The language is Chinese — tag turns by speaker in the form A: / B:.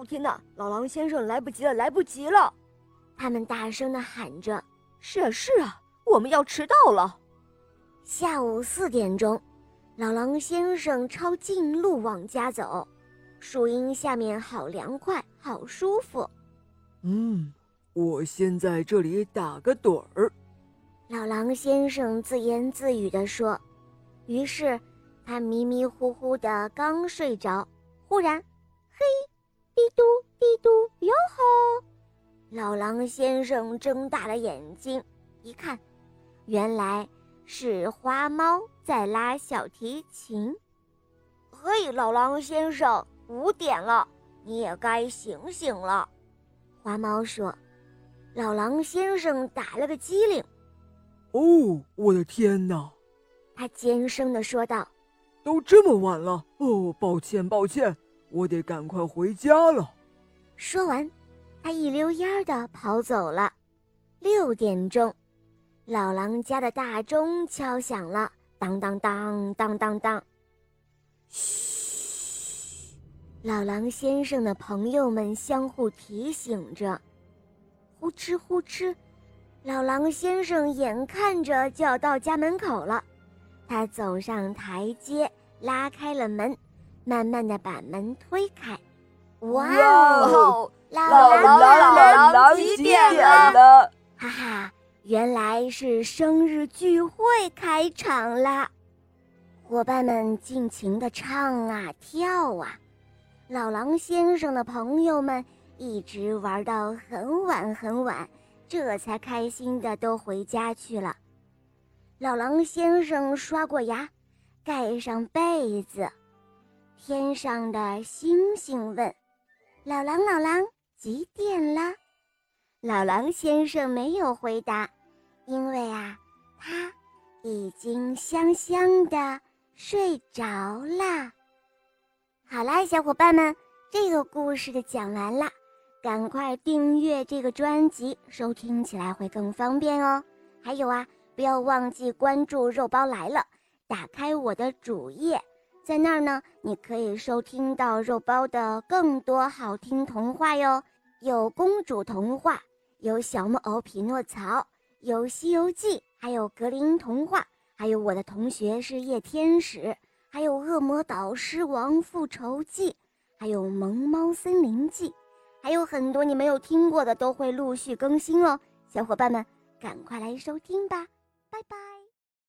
A: 哦天哪，老狼先生来不及了，来不及了！
B: 他们大声的喊着：“
A: 是啊，是啊，我们要迟到了。”
B: 下午四点钟，老狼先生抄近路往家走，树荫下面好凉快，好舒服。
C: 嗯，我先在这里打个盹儿。
B: 老狼先生自言自语地说。于是，他迷迷糊糊的刚睡着，忽然，嘿，嘀嘟嘀嘟，哟吼！老狼先生睁大了眼睛，一看，原来是花猫在拉小提琴。
A: 嘿，老狼先生，五点了，你也该醒醒了。
B: 花猫说：“老狼先生打了个激灵。”
C: 哦，我的天哪！
B: 他尖声地说道：“
C: 都这么晚了，哦，抱歉，抱歉，我得赶快回家了。”
B: 说完，他一溜烟儿地跑走了。六点钟，老狼家的大钟敲响了，当当当当当当。嘘，老狼先生的朋友们相互提醒着。呼哧呼哧，老狼先生眼看着就要到家门口了。他走上台阶，拉开了门，慢慢的把门推开。
A: 哇哦！
B: 老狼
A: 老狼几点了？
B: 哈哈，原来是生日聚会开场啦！伙伴们尽情的唱啊跳啊，老狼先生的朋友们一直玩到很晚很晚，这才开心的都回家去了。老狼先生刷过牙，盖上被子。天上的星星问：“老狼，老狼，几点了？”老狼先生没有回答，因为啊，他已经香香的睡着了。好啦，小伙伴们，这个故事的讲完了，赶快订阅这个专辑，收听起来会更方便哦。还有啊。不要忘记关注肉包来了，打开我的主页，在那儿呢，你可以收听到肉包的更多好听童话哟。有公主童话，有小木偶匹诺曹，有西游记，还有格林童话，还有我的同学是夜天使，还有恶魔岛狮王复仇记，还有萌猫森林记，还有很多你没有听过的都会陆续更新哦。小伙伴们，赶快来收听吧。拜拜。